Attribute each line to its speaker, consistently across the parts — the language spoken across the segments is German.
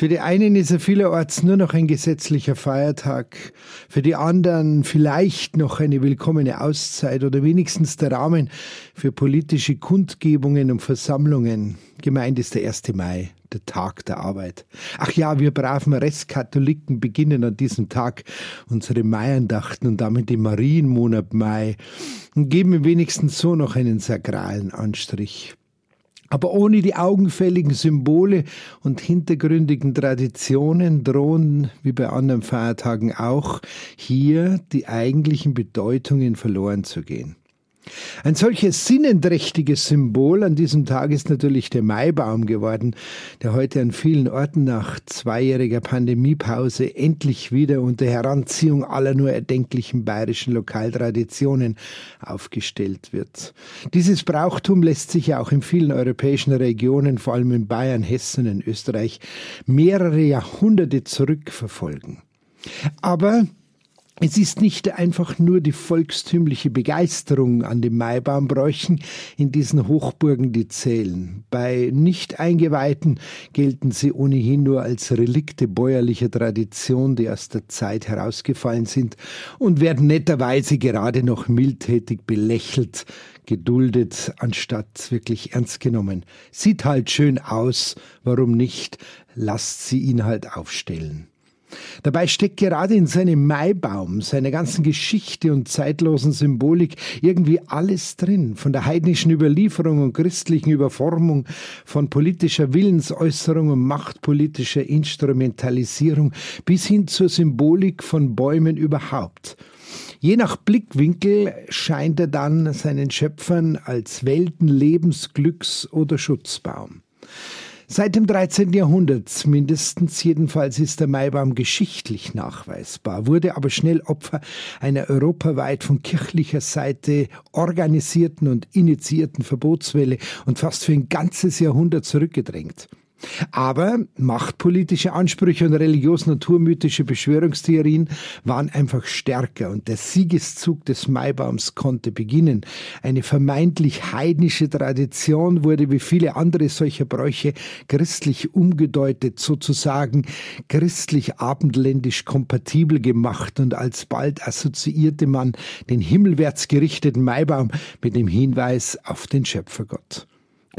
Speaker 1: Für die einen ist er vielerorts nur noch ein gesetzlicher Feiertag, für die anderen vielleicht noch eine willkommene Auszeit oder wenigstens der Rahmen für politische Kundgebungen und Versammlungen. Gemeint ist der 1. Mai, der Tag der Arbeit. Ach ja, wir braven Restkatholiken beginnen an diesem Tag unsere Maiandachten und damit den Marienmonat Mai und geben wenigstens so noch einen sakralen Anstrich. Aber ohne die augenfälligen Symbole und hintergründigen Traditionen drohen, wie bei anderen Feiertagen auch, hier die eigentlichen Bedeutungen verloren zu gehen. Ein solches sinnenträchtiges Symbol an diesem Tag ist natürlich der Maibaum geworden, der heute an vielen Orten nach zweijähriger Pandemiepause endlich wieder unter Heranziehung aller nur erdenklichen bayerischen Lokaltraditionen aufgestellt wird. Dieses Brauchtum lässt sich ja auch in vielen europäischen Regionen, vor allem in Bayern, Hessen und Österreich, mehrere Jahrhunderte zurückverfolgen. Aber es ist nicht einfach nur die volkstümliche Begeisterung an den Maibaumbräuchen in diesen Hochburgen, die zählen. Bei Nicht-Eingeweihten gelten sie ohnehin nur als Relikte bäuerlicher Tradition, die aus der Zeit herausgefallen sind und werden netterweise gerade noch mildtätig belächelt, geduldet, anstatt wirklich ernst genommen. Sieht halt schön aus, warum nicht? Lasst sie ihn halt aufstellen. Dabei steckt gerade in seinem Maibaum, seiner ganzen Geschichte und zeitlosen Symbolik irgendwie alles drin, von der heidnischen Überlieferung und christlichen Überformung, von politischer Willensäußerung und machtpolitischer Instrumentalisierung bis hin zur Symbolik von Bäumen überhaupt. Je nach Blickwinkel scheint er dann seinen Schöpfern als Welten Lebens, Glücks oder Schutzbaum. Seit dem 13. Jahrhundert mindestens jedenfalls ist der Maibaum geschichtlich nachweisbar, wurde aber schnell Opfer einer europaweit von kirchlicher Seite organisierten und initiierten Verbotswelle und fast für ein ganzes Jahrhundert zurückgedrängt. Aber machtpolitische Ansprüche und religiös-naturmythische Beschwörungstheorien waren einfach stärker und der Siegeszug des Maibaums konnte beginnen. Eine vermeintlich heidnische Tradition wurde wie viele andere solcher Bräuche christlich umgedeutet, sozusagen christlich-abendländisch kompatibel gemacht und alsbald assoziierte man den himmelwärts gerichteten Maibaum mit dem Hinweis auf den Schöpfergott.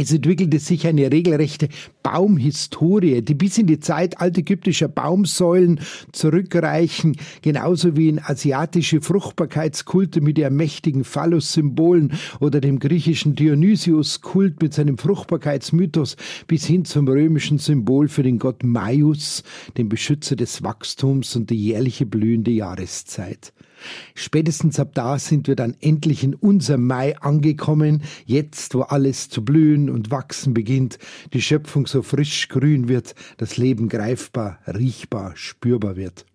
Speaker 1: Es entwickelte sich eine regelrechte Baumhistorie, die bis in die Zeit altägyptischer Baumsäulen zurückreichen, genauso wie in asiatische Fruchtbarkeitskulte mit ihren mächtigen Phallus-Symbolen oder dem griechischen Dionysius-Kult mit seinem Fruchtbarkeitsmythos bis hin zum römischen Symbol für den Gott Maius, den Beschützer des Wachstums und die jährliche blühende Jahreszeit. Spätestens ab da sind wir dann endlich in unserem Mai angekommen, jetzt wo alles zu blühen und wachsen beginnt, die Schöpfung so frisch grün wird, das Leben greifbar, riechbar, spürbar wird.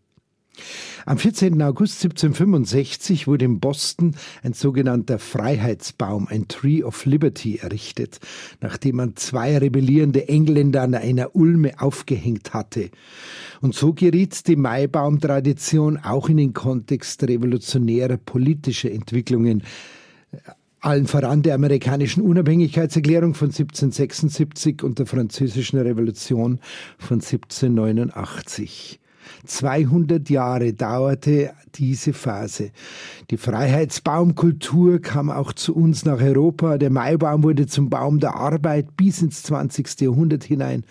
Speaker 1: Am 14. August 1765 wurde in Boston ein sogenannter Freiheitsbaum, ein Tree of Liberty, errichtet, nachdem man zwei rebellierende Engländer an einer Ulme aufgehängt hatte. Und so geriet die Maibaum-Tradition auch in den Kontext revolutionärer politischer Entwicklungen allen voran der amerikanischen Unabhängigkeitserklärung von 1776 und der französischen Revolution von 1789. 200 Jahre dauerte diese Phase. Die Freiheitsbaumkultur kam auch zu uns nach Europa. Der Maibaum wurde zum Baum der Arbeit bis ins 20. Jahrhundert hinein.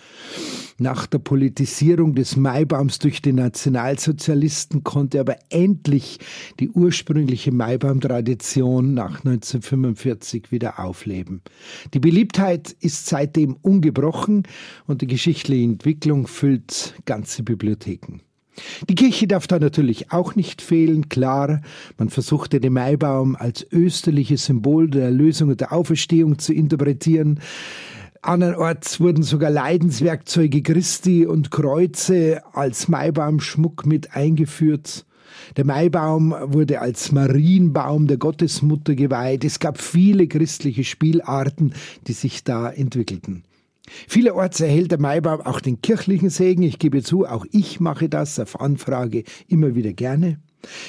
Speaker 1: Nach der Politisierung des Maibaums durch die Nationalsozialisten konnte aber endlich die ursprüngliche Maibaumtradition nach 1945 wieder aufleben. Die Beliebtheit ist seitdem ungebrochen und die geschichtliche Entwicklung füllt ganze Bibliotheken. Die Kirche darf da natürlich auch nicht fehlen, klar. Man versuchte den Maibaum als österliches Symbol der Erlösung und der Auferstehung zu interpretieren. Andernorts wurden sogar Leidenswerkzeuge Christi und Kreuze als Maibaumschmuck mit eingeführt. Der Maibaum wurde als Marienbaum der Gottesmutter geweiht. Es gab viele christliche Spielarten, die sich da entwickelten. Vielerorts erhält der Maibaum auch den kirchlichen Segen. Ich gebe zu, auch ich mache das auf Anfrage immer wieder gerne.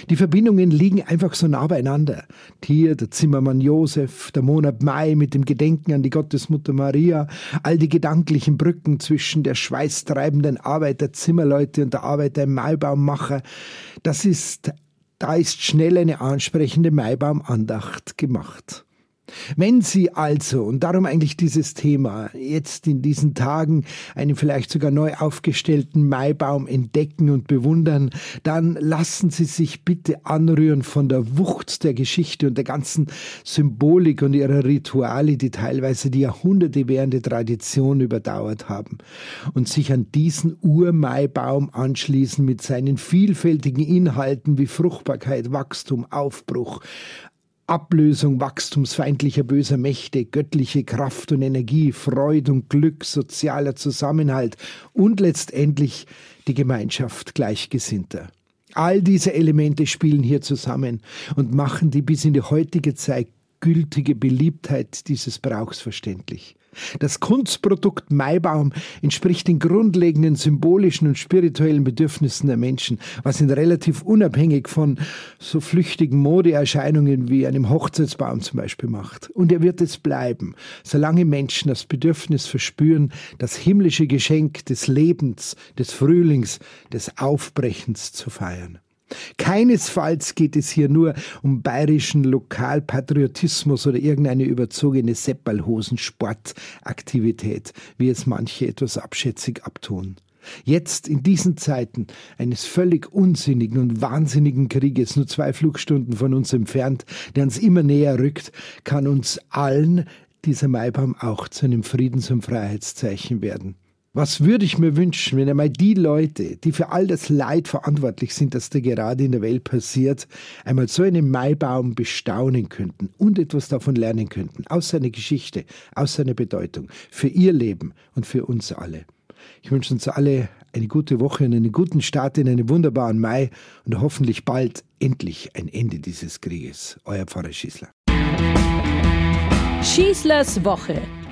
Speaker 1: Die Verbindungen liegen einfach so nah beieinander. Hier der Zimmermann Josef, der Monat Mai mit dem Gedenken an die Gottesmutter Maria, all die gedanklichen Brücken zwischen der schweißtreibenden Arbeit der Zimmerleute und der Arbeit der Maibaummacher. Das ist, da ist schnell eine ansprechende Maibaumandacht gemacht. Wenn Sie also, und darum eigentlich dieses Thema, jetzt in diesen Tagen einen vielleicht sogar neu aufgestellten Maibaum entdecken und bewundern, dann lassen Sie sich bitte anrühren von der Wucht der Geschichte und der ganzen Symbolik und ihrer Rituale, die teilweise die Jahrhunderte währende Tradition überdauert haben, und sich an diesen Urmaibaum anschließen mit seinen vielfältigen Inhalten wie Fruchtbarkeit, Wachstum, Aufbruch, Ablösung wachstumsfeindlicher böser Mächte, göttliche Kraft und Energie, Freude und Glück, sozialer Zusammenhalt und letztendlich die Gemeinschaft Gleichgesinnter. All diese Elemente spielen hier zusammen und machen die bis in die heutige Zeit gültige Beliebtheit dieses Brauchs verständlich. Das Kunstprodukt Maibaum entspricht den grundlegenden symbolischen und spirituellen Bedürfnissen der Menschen, was ihn relativ unabhängig von so flüchtigen Modeerscheinungen wie einem Hochzeitsbaum zum Beispiel macht. Und er wird es bleiben, solange Menschen das Bedürfnis verspüren, das himmlische Geschenk des Lebens, des Frühlings, des Aufbrechens zu feiern. Keinesfalls geht es hier nur um bayerischen Lokalpatriotismus oder irgendeine überzogene Seppalhosen-Sportaktivität, wie es manche etwas abschätzig abtun. Jetzt in diesen Zeiten eines völlig unsinnigen und wahnsinnigen Krieges, nur zwei Flugstunden von uns entfernt, der uns immer näher rückt, kann uns allen dieser Maibaum auch zu einem Friedens- und Freiheitszeichen werden. Was würde ich mir wünschen, wenn einmal die Leute, die für all das Leid verantwortlich sind, das da gerade in der Welt passiert, einmal so einen Maibaum bestaunen könnten und etwas davon lernen könnten, aus seiner Geschichte, aus seiner Bedeutung, für ihr Leben und für uns alle. Ich wünsche uns alle eine gute Woche und einen guten Start in einen wunderbaren Mai und hoffentlich bald endlich ein Ende dieses Krieges. Euer Pfarrer Schießler.
Speaker 2: Schießlers Woche